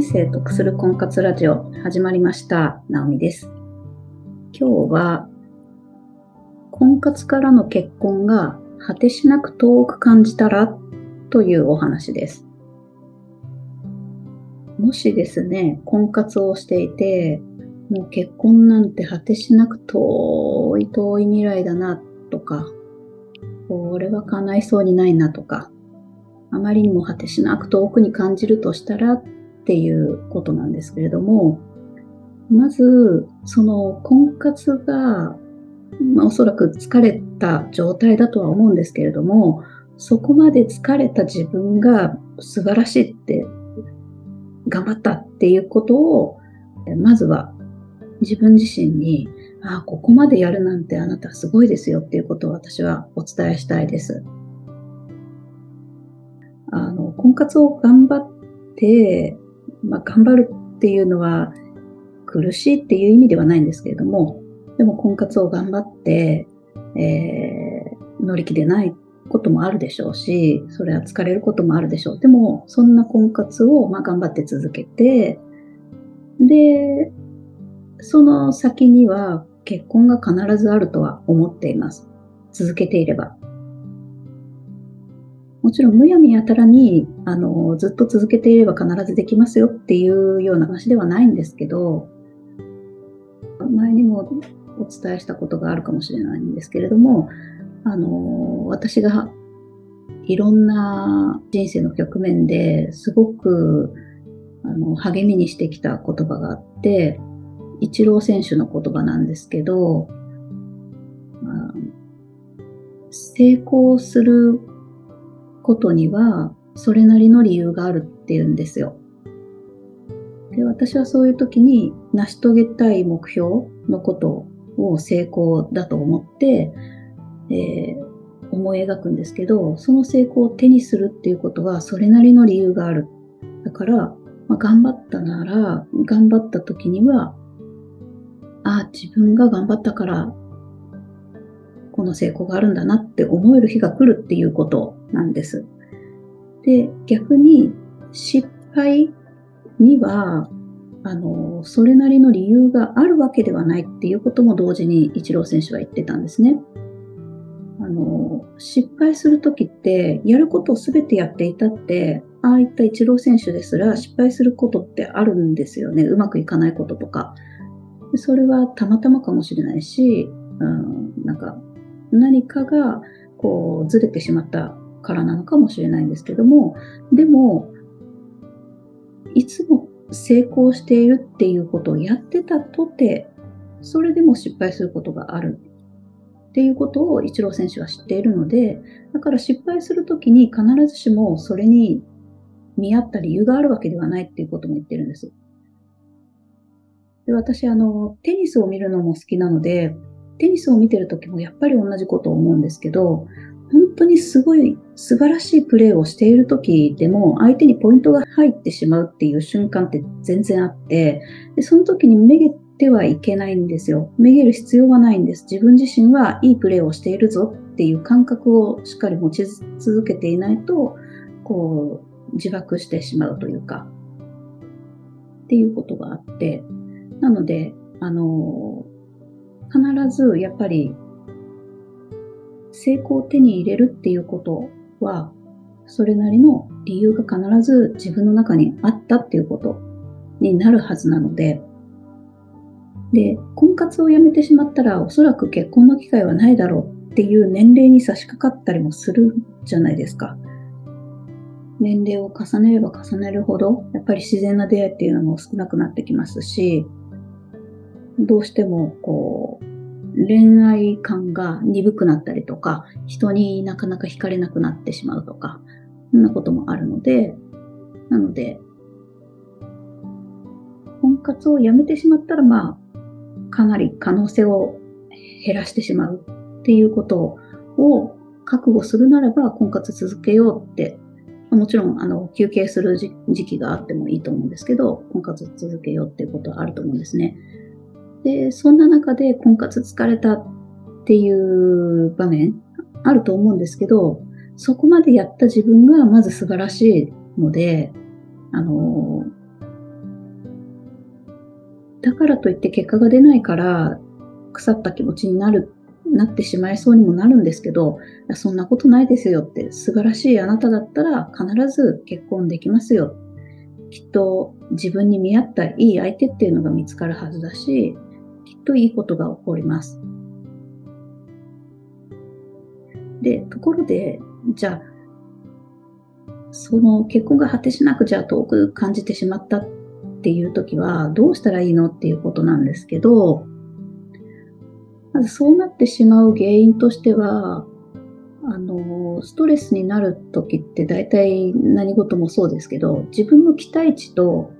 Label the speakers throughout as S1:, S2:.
S1: 人生得する婚活ラジオ始まりました。ナオミです。今日は婚活からの結婚が果てしなく遠く感じたらというお話です。もしですね、婚活をしていて、もう結婚なんて果てしなく遠い遠い未来だなとか、これは叶いそうにないなとか、あまりにも果てしなく遠くに感じるとしたらっていうことなんですけれども、まず、その婚活が、まあ、おそらく疲れた状態だとは思うんですけれども、そこまで疲れた自分が素晴らしいって、頑張ったっていうことを、まずは自分自身に、ああ、ここまでやるなんてあなたすごいですよっていうことを私はお伝えしたいです。あの、婚活を頑張って、まあ、頑張るっていうのは苦しいっていう意味ではないんですけれども、でも婚活を頑張って、えー、乗り気でないこともあるでしょうし、それは疲れることもあるでしょう。でも、そんな婚活をまあ頑張って続けて、で、その先には結婚が必ずあるとは思っています。続けていれば。もちろんむやみやたらに、あの、ずっと続けていれば必ずできますよっていうような話ではないんですけど、前にもお伝えしたことがあるかもしれないんですけれども、あの、私がいろんな人生の局面ですごくあの励みにしてきた言葉があって、イチロー選手の言葉なんですけど、成功することには、それなりの理由があるっていうんですよ。で、私はそういう時に成し遂げたい目標のことを成功だと思って、えー、思い描くんですけど、その成功を手にするっていうことはそれなりの理由がある。だから、まあ、頑張ったなら、頑張った時には、ああ、自分が頑張ったからこの成功があるんだなって思える日が来るっていうことなんです。で、逆に失敗には、あの、それなりの理由があるわけではないっていうことも同時にイチロー選手は言ってたんですね。あの、失敗するときって、やることを全てやっていたって、ああいったイチロー選手ですら失敗することってあるんですよね。うまくいかないこととか。それはたまたまかもしれないし、うん、なんか何かがこうずれてしまったからなのかもしれないんですけども、でも、いつも成功しているっていうことをやってたとて、それでも失敗することがあるっていうことをイチロー選手は知っているので、だから失敗するときに必ずしもそれに見合った理由があるわけではないっていうことも言ってるんです。で私、あの、テニスを見るのも好きなので、テニスを見てる時もやっぱり同じことを思うんですけど、本当にすごい素晴らしいプレーをしている時でも相手にポイントが入ってしまうっていう瞬間って全然あって、でその時にめげてはいけないんですよ。めげる必要はないんです。自分自身はいいプレーをしているぞっていう感覚をしっかり持ち続けていないと、こう、自爆してしまうというか、っていうことがあって、なので、あの、必ずやっぱり成功を手に入れるっていうことは、それなりの理由が必ず自分の中にあったっていうことになるはずなので、で、婚活をやめてしまったらおそらく結婚の機会はないだろうっていう年齢に差し掛かったりもするじゃないですか。年齢を重ねれば重ねるほど、やっぱり自然な出会いっていうのも少なくなってきますし、どうしてもこう、恋愛感が鈍くなったりとか、人になかなか惹かれなくなってしまうとか、そんなこともあるので、なので、婚活をやめてしまったら、まあ、かなり可能性を減らしてしまうっていうことを覚悟するならば、婚活続けようって、もちろん、あの、休憩する時期があってもいいと思うんですけど、婚活続けようっていうことはあると思うんですね。で、そんな中で婚活疲れたっていう場面あると思うんですけど、そこまでやった自分がまず素晴らしいので、あの、だからといって結果が出ないから腐った気持ちになる、なってしまいそうにもなるんですけど、そんなことないですよって素晴らしいあなただったら必ず結婚できますよ。きっと自分に見合ったいい相手っていうのが見つかるはずだし、きっといいことが起こります。で、ところで、じゃあ、その結婚が果てしなくじゃあ遠く感じてしまったっていう時はどうしたらいいのっていうことなんですけど、まずそうなってしまう原因としては、あの、ストレスになる時って大体何事もそうですけど、自分の期待値と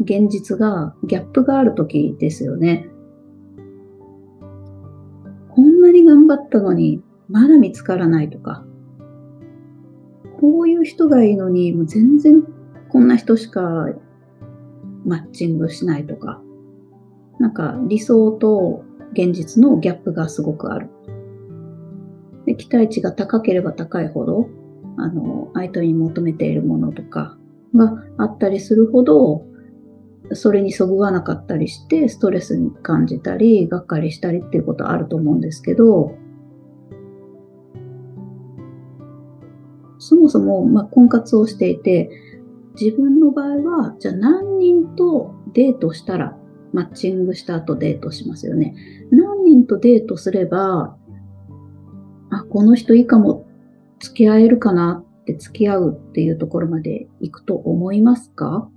S1: 現実がギャップがある時ですよね。張ったのにまだ見つからないとか、こういう人がいいのにもう全然こんな人しかマッチングしないとか、なんか理想と現実のギャップがすごくある。で期待値が高ければ高いほど、あの、相手に求めているものとかがあったりするほど、それにそぐわなかったりして、ストレスに感じたり、がっかりしたりっていうことあると思うんですけど、そもそも、まあ、婚活をしていて、自分の場合は、じゃあ何人とデートしたら、マッチングした後デートしますよね。何人とデートすれば、あ、この人いいかも、付き合えるかなって付き合うっていうところまで行くと思いますか？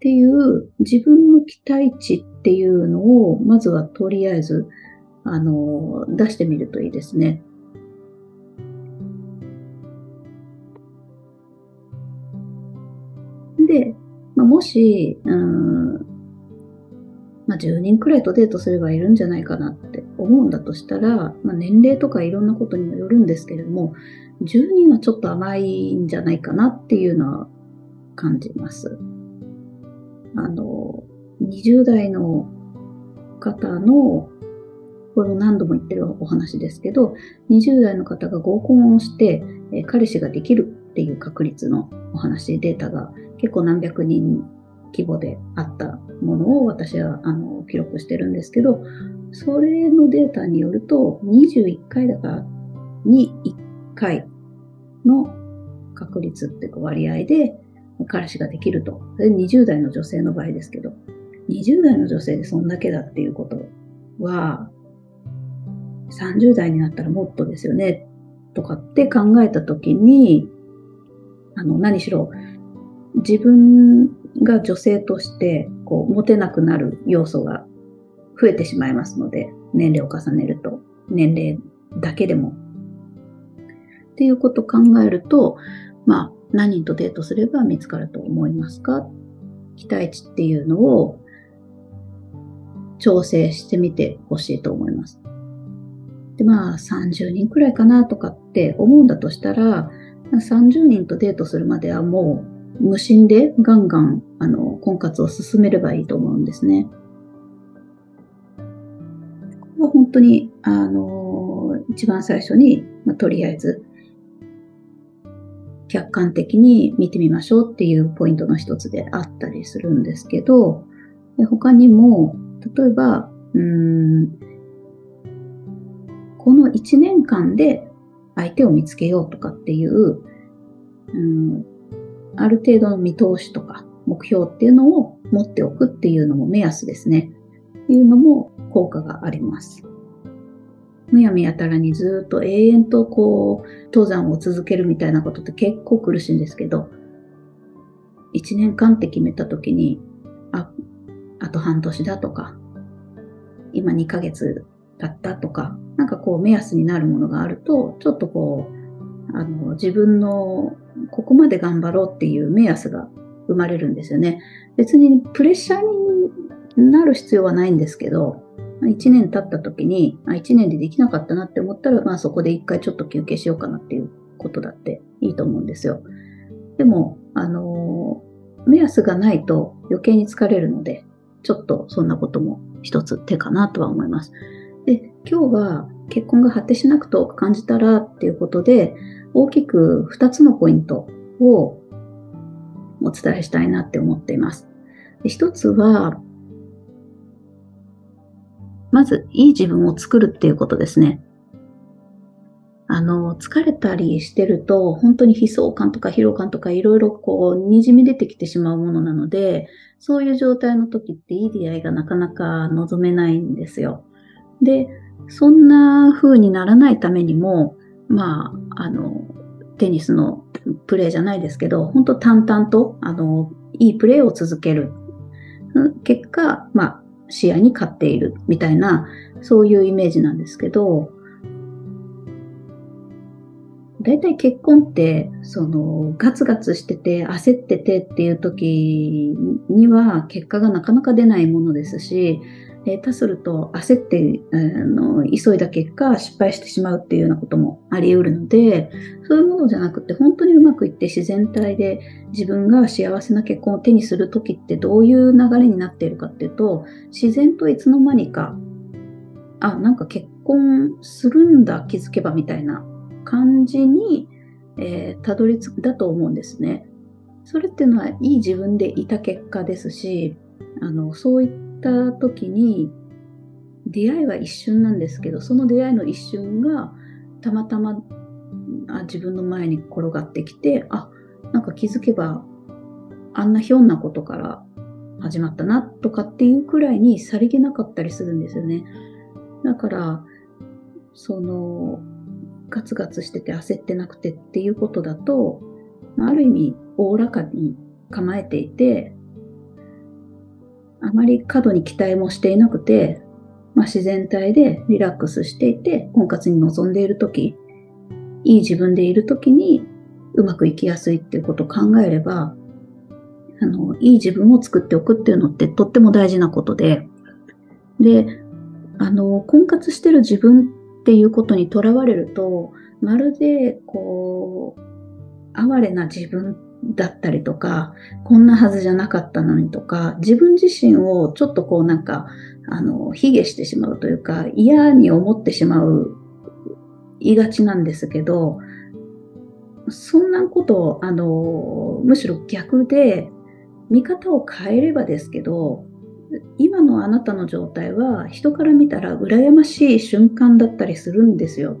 S1: っていう自分の期待値っていうのを、まずはとりあえず、あの、出してみるといいですね。で、まあ、もし、うん、まあ、10人くらいとデートすればいるんじゃないかなって思うんだとしたら、まあ、年齢とかいろんなことにもよるんですけれども、10人はちょっと甘いんじゃないかなっていうのは感じます。あの、20代の方の、これも何度も言ってるお話ですけど、20代の方が合コンをして、え彼氏ができるっていう確率のお話、データが結構何百人規模であったものを私はあの記録してるんですけど、それのデータによると、21回だからに1回の確率っていうか割合で彼氏ができると。それ20代の女性の場合ですけど、20代の女性でそんだけだっていうことは、30代になったらもっとですよね、とかって考えたときに、あの、何しろ、自分が女性としてこうモテなくなる要素が増えてしまいますので、年齢を重ねると、年齢だけでも。っていうことを考えると、まあ、何人とデートすれば見つかると思いますか？期待値っていうのを調整してみてほしいと思います。で、まあ、30人くらいかなとかって思うんだとしたら、30人とデートするまではもう無心でガンガン、あの、婚活を進めればいいと思うんですね。ここは本当に、あの、一番最初に、まあ、とりあえず、客観的に見てみましょうっていうポイントの一つであったりするんですけど、他にも、例えば、うん、この1年間で相手を見つけようとかっていう、うん、ある程度の見通しとか目標っていうのを持っておくっていうのも目安ですね。っていうのも効果があります。むやみやたらにずっと永遠とこう、登山を続けるみたいなことって結構苦しいんですけど、1年間って決めた時に、あ、あと半年だとか、今2ヶ月経ったとか、なんかこう目安になるものがあると、ちょっとこう、あの、自分のここまで頑張ろうっていう目安が生まれるんですよね。別にプレッシャーになる必要はないんですけど、1年経った時に、あ1年でできなかったなって思ったら、まあそこで1回ちょっと休憩しようかなっていうことだっていいと思うんですよ。でも、あの目安がないと余計に疲れるので、ちょっとそんなことも一つ手かなとは思います。で、今日は結婚が果てしなくと感じたらっていうことで、大きく2つのポイントをお伝えしたいなって思っています。一つは、まず、いい自分を作るっていうことですね。あの、疲れたりしてると、本当に悲壮感とか疲労感とかいろいろこう、滲み出てきてしまうものなので、そういう状態の時っていい出会いがなかなか望めないんですよ。で、そんな風にならないためにも、まあ、あの、テニスのプレーじゃないですけど、本当淡々と、あの、いいプレーを続ける。結果、まあ、視野に勝っているみたいな、そういうイメージなんですけど、大体結婚って、その、ガツガツしてて、焦っててっていう時には、結果がなかなか出ないものですし、下手すると焦って、あの急いだ結果失敗してしまうっていうようなこともあり得るのでそういうものじゃなくて本当にうまくいって自然体で自分が幸せな結婚を手にする時ってどういう流れになっているかっていうと自然といつの間にかあなんか結婚するんだ気づけばみたいな感じに、えー、たどり着くだと思うんですね。それっていうのはいい自分でいた結果ですしあのそういっった時に出会いは一瞬なんですけどその出会いの一瞬がたまたまあ自分の前に転がってきてあなんか気づけばあんなひょんなことから始まったなとかっていうくらいにさりげなかったりするんですよね。だからそのガツガツしてて焦ってなくてっていうことだとある意味おおらかに構えていてあまり過度に期待もしていなくて、まあ、自然体でリラックスしていて、婚活に臨んでいるとき、いい自分でいるときにうまくいきやすいっていうことを考えれば、あの、いい自分を作っておくっていうのってとっても大事なことで、で、あの、婚活してる自分っていうことにとらわれると、まるで、こう、哀れな自分だったりとか、こんなはずじゃなかったのにとか、自分自身をちょっとこうなんか、あの、卑下してしまうというか、嫌に思ってしまう、言いがちなんですけど、そんなこと、あの、むしろ逆で、見方を変えればですけど、今のあなたの状態は人から見たら羨ましい瞬間だったりするんですよ。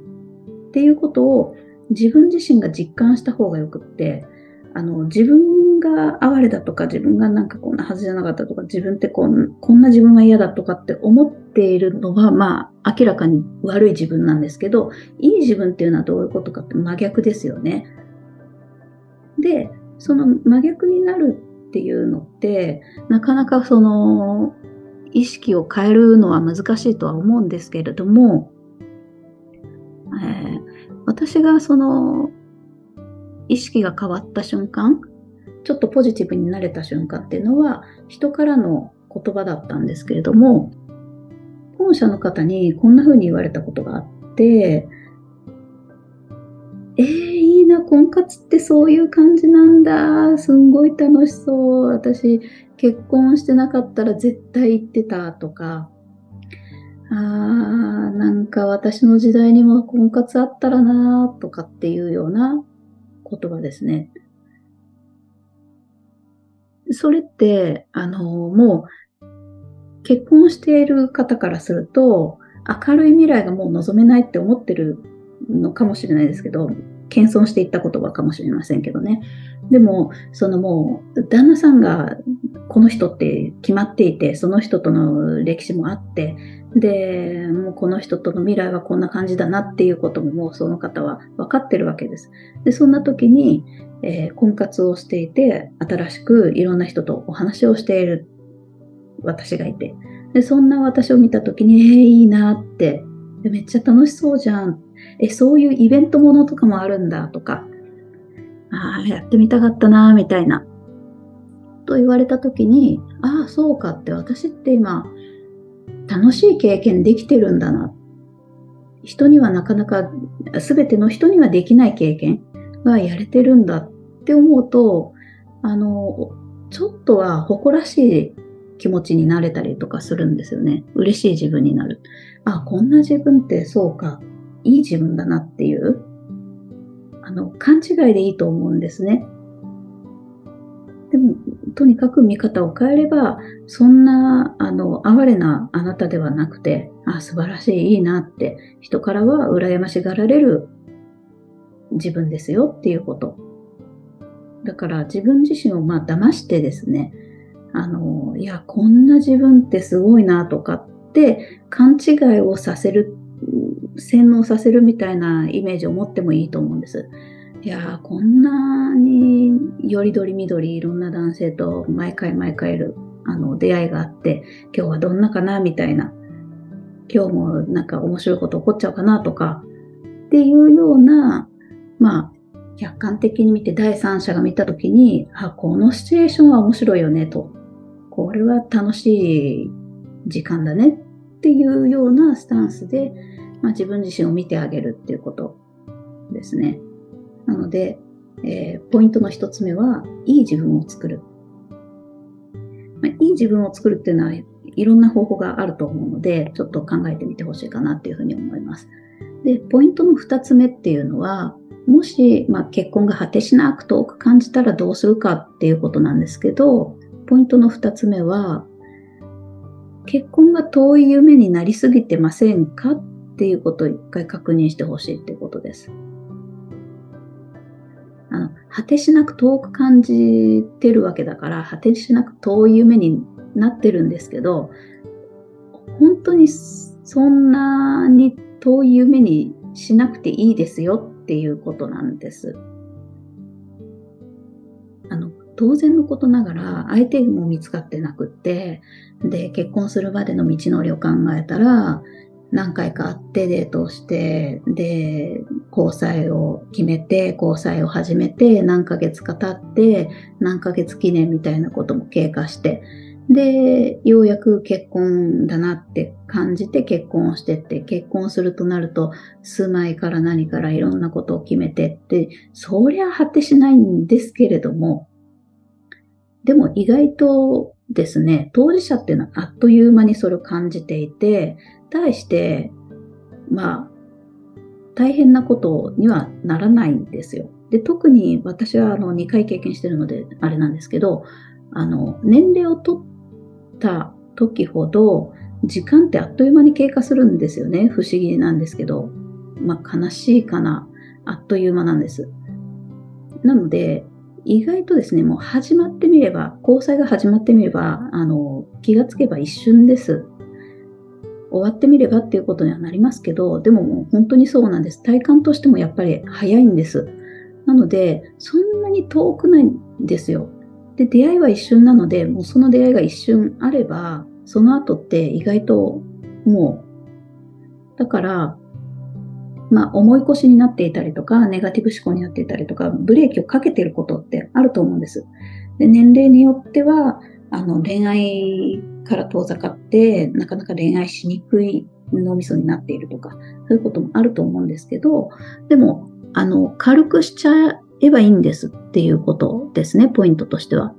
S1: っていうことを自分自身が実感した方がよくって、あの、自分が哀れだとか、自分がなんかこんなはずじゃなかったとか、自分ってこんこんな自分が嫌だとかって思っているのは、まあ、明らかに悪い自分なんですけど、いい自分っていうのはどういうことかって真逆ですよね。で、その真逆になるっていうのって、なかなかその、意識を変えるのは難しいとは思うんですけれども、えー、私がその意識が変わった瞬間、ちょっとポジティブになれた瞬間っていうのは、人からの言葉だったんですけれども、本社の方にこんな風に言われたことがあって、えー、いいな、婚活ってそういう感じなんだ。すんごい楽しそう。私、結婚してなかったら絶対行ってたとか、あー、なんか私の時代にも婚活あったらなとかっていうような言葉ですね。それって、あの、もう、結婚している方からすると、明るい未来がもう望めないって思ってるのかもしれないですけど、謙遜していった言葉かもしれませんけどね。でも、そのもう、旦那さんがこの人って決まっていて、その人との歴史もあって、で、もうこの人との未来はこんな感じだなっていうことももうその方は分かってるわけです。で、そんな時に、えー、婚活をしていて、新しくいろんな人とお話をしている私がいて、で、そんな私を見た時に、えー、いいなって、めっちゃ楽しそうじゃん。え、そういうイベントものとかもあるんだとか、ああ、やってみたかったな、みたいな。と言われた時に、ああ、そうかって私って今、楽しい経験できてるんだな。人にはなかなか、すべての人にはできない経験がやれてるんだって思うと、あの、ちょっとは誇らしい気持ちになれたりとかするんですよね。嬉しい自分になる。あ、こんな自分ってそうか、いい自分だなっていう、あの、勘違いでいいと思うんですね。でも、とにかく見方を変えれば、そんな、あの、哀れなあなたではなくて、あ、素晴らしい、いいなって、人からは羨ましがられる自分ですよっていうこと。だから自分自身をまあ騙してですね、あの、いや、こんな自分ってすごいなとかって勘違いをさせる、洗脳させるみたいなイメージを持ってもいいと思うんです。いやー、こんなによりどりみどりいろんな男性と毎回毎回いるあの出会いがあって、今日はどんなかなみたいな、今日もなんか面白いこと起こっちゃうかなとか、っていうような、まあ、客観的に見て第三者が見たときに、あ、このシチュエーションは面白いよねと。これは楽しい時間だねっていうようなスタンスで、まあ、自分自身を見てあげるっていうことですね。なので、えー、ポイントの一つ目は、いい自分を作る。まあ、いい自分を作るっていうのは、いろんな方法があると思うので、ちょっと考えてみてほしいかなっていうふうに思います。で、ポイントの二つ目っていうのは、もし、まあ、結婚が果てしなく遠く感じたらどうするかっていうことなんですけど、ポイントの二つ目は、結婚が遠い夢になりすぎてませんかっていうことを一回確認してほしいっていうことです。あの、果てしなく遠く感じてるわけだから、果てしなく遠い夢になってるんですけど、本当にそんなに遠い夢にしなくていいですよっていうことなんです。あの、当然のことながら相手も見つかってなくって、で、結婚するまでの道のりを考えたら、何回か会ってデートをして、で、交際を決めて、交際を始めて、何ヶ月か経って、何ヶ月記念みたいなことも経過して、で、ようやく結婚だなって感じて結婚をしてって、結婚するとなると、住まいから何からいろんなことを決めてって、そりゃ果てしないんですけれども、でも意外とですね、当事者っていうのはあっという間にそれを感じていて、対して、まあ、大変なことにはならないんですよ。で、特に私はあの2回経験してるのであれなんですけど、あの、年齢を取った時ほど、時間ってあっという間に経過するんですよね。不思議なんですけど。まあ、悲しいかな。あっという間なんです。なので、意外とですね、もう始まってみれば、交際が始まってみれば、あの、気がつけば一瞬です。終わってみればっていうことにはなりますけど、でももう本当にそうなんです。体感としてもやっぱり早いんです。なので、そんなに遠くないんですよ。で、出会いは一瞬なので、もうその出会いが一瞬あれば、その後って意外ともう、だから、まあ、重い腰になっていたりとか、ネガティブ思考になっていたりとか、ブレーキをかけてることってあると思うんです。で、年齢によっては、あの、恋愛から遠ざかって、なかなか恋愛しにくい脳みそになっているとか、そういうこともあると思うんですけど、でも、あの、軽くしちゃえばいいんですっていうことですね、ポイントとしては。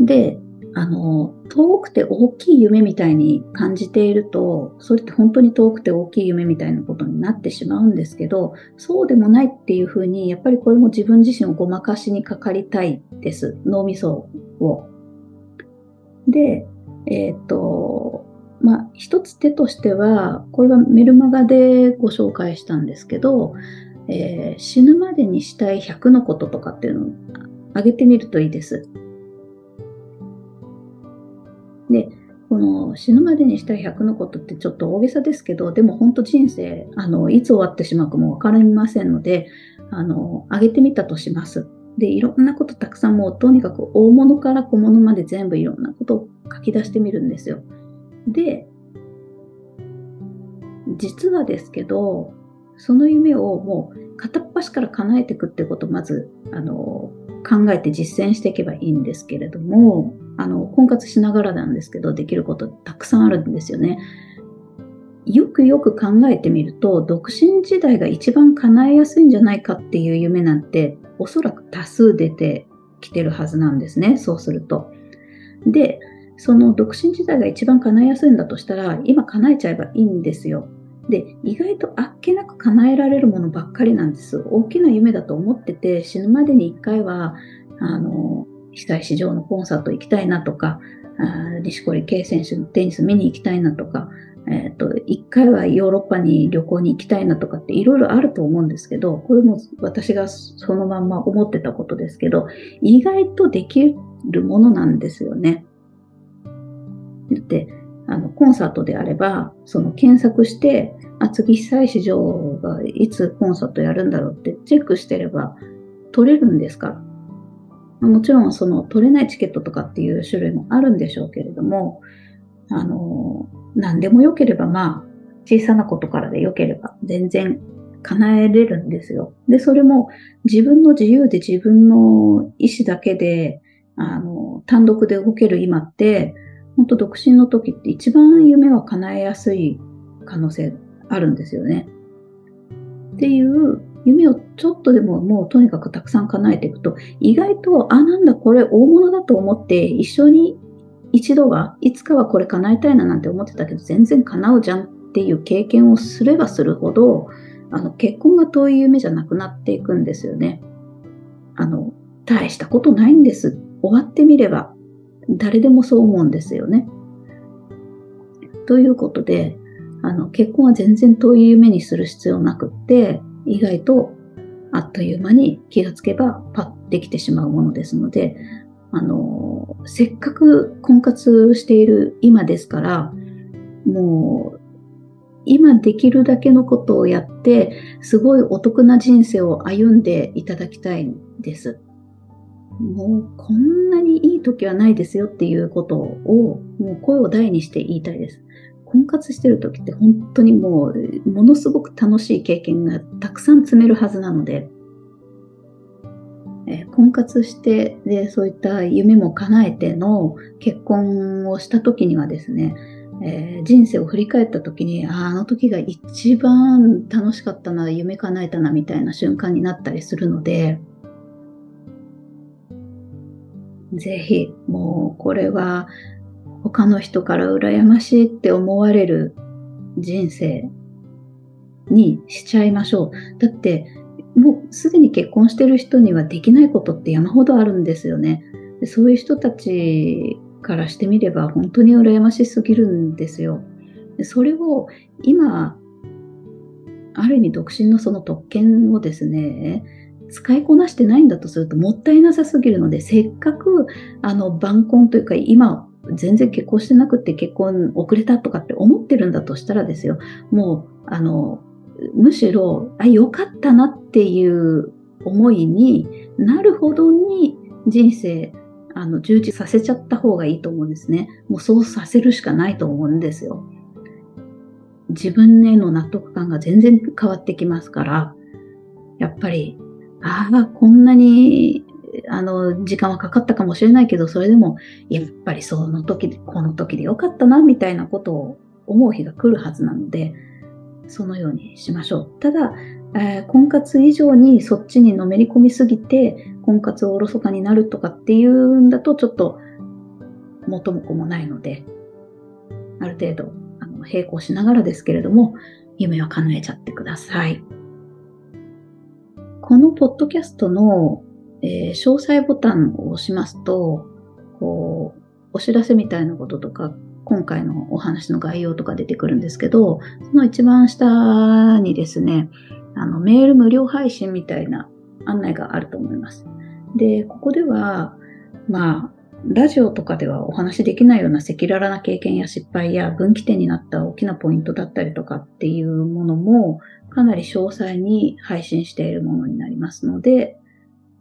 S1: で、あの、遠くて大きい夢みたいに感じていると、それって本当に遠くて大きい夢みたいなことになってしまうんですけど、そうでもないっていうふうに、やっぱりこれも自分自身をごまかしにかかりたいです。脳みそを。で、えっ、ー、と、まあ、一つ手としては、これはメルマガでご紹介したんですけど、えー、死ぬまでにしたい100のこととかっていうのを挙げてみるといいです。で、この死ぬまでにしたい100のことってちょっと大げさですけど、でも本当人生、あの、いつ終わってしまうかもわかりませんので、あの、挙げてみたとします。で、いろんなことたくさんもうとにかく大物から小物まで全部いろんなことを書き出してみるんですよ。で、実はですけど、その夢をもう片っ端から叶えていくってことをまず、あの、考えて実践していけばいいんですけれども、あの、婚活しながらなんですけど、できることたくさんあるんですよね。よくよく考えてみると、独身時代が一番叶えやすいんじゃないかっていう夢なんて、おそらく多数出てきてるはずなんですね。そうすると。で、その独身時代が一番叶えやすいんだとしたら、今叶えちゃえばいいんですよ。で、意外とあっけなく叶えられるものばっかりなんです。大きな夢だと思ってて、死ぬまでに一回は、あの、久石譲のコンサート行きたいなとか、あ西堀圭選手のテニス見に行きたいなとか、えっ、ー、と、一回はヨーロッパに旅行に行きたいなとかっていろいろあると思うんですけど、これも私がそのまんま思ってたことですけど、意外とできるものなんですよね。だって、あの、コンサートであれば、その検索して、厚木久石場がいつコンサートやるんだろうってチェックしてれば取れるんですからもちろんその取れないチケットとかっていう種類もあるんでしょうけれども、あの、何でも良ければまあ、小さなことからで良ければ全然叶えれるんですよ。で、それも自分の自由で自分の意思だけで、あの、単独で動ける今って、本当独身の時って一番夢は叶えやすい可能性あるんですよね。っていう夢をちょっとでももうとにかくたくさん叶えていくと、意外と、あ、なんだこれ大物だと思って一緒に一度はいつかはこれ叶えたいななんて思ってたけど全然叶うじゃんっていう経験をすればするほど、あの結婚が遠い夢じゃなくなっていくんですよね。あの、大したことないんです。終わってみれば誰でもそう思うんですよね。ということで、あの、結婚は全然遠い夢にする必要なくって、意外とあっという間に気がつけばパッてきてしまうものですので、あの、せっかく婚活している今ですから、もう、今できるだけのことをやって、すごいお得な人生を歩んでいただきたいんです。もうこんなにいい時はないですよっていうことを、もう声を大にして言いたいです。婚活してる時って本当にもう、ものすごく楽しい経験がたくさん積めるはずなので、え婚活して、で、そういった夢も叶えての結婚をした時にはですね、えー、人生を振り返った時に、ああの時が一番楽しかったな、夢叶えたな、みたいな瞬間になったりするので、ぜひ、もうこれは他の人から羨ましいって思われる人生にしちゃいましょう。だって、もうすでに結婚してる人にはできないことって山ほどあるんですよね。そういう人たちからしてみれば本当に羨ましすぎるんですよ。でそれを今、ある意味独身のその特権をですね、使いこなしてないんだとするともったいなさすぎるので、せっかくあの晩婚というか今全然結婚してなくて結婚遅れたとかって思ってるんだとしたらですよ、もう、あの、むしろ、あ、よかったなっていう思いになるほどに人生、あの、充実させちゃった方がいいと思うんですね。もうそうさせるしかないと思うんですよ。自分への納得感が全然変わってきますから、やっぱり、ああ、こんなにあの、時間はかかったかもしれないけど、それでも、やっぱりその時、この時でよかったな、みたいなことを思う日が来るはずなので、そのようにしましょう。ただ、えー、婚活以上にそっちにのめり込みすぎて、婚活をおろそかになるとかっていうんだと、ちょっと元も子もないので、ある程度、あの並行しながらですけれども、夢は叶えちゃってください。このポッドキャストのえー、詳細ボタンを押しますと、こう、お知らせみたいなこととか、今回のお話の概要とか出てくるんですけど、その一番下にですね、あの、メール無料配信みたいな案内があると思います。で、ここでは、まあ、ラジオとかではお話しできないような赤裸々な経験や失敗や分岐点になった大きなポイントだったりとかっていうものもかなり詳細に配信しているものになりますので、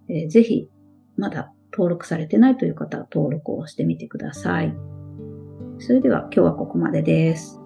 S1: えー、ぜひ、まだ登録されてないという方は登録をしてみてください。それでは今日はここまでです。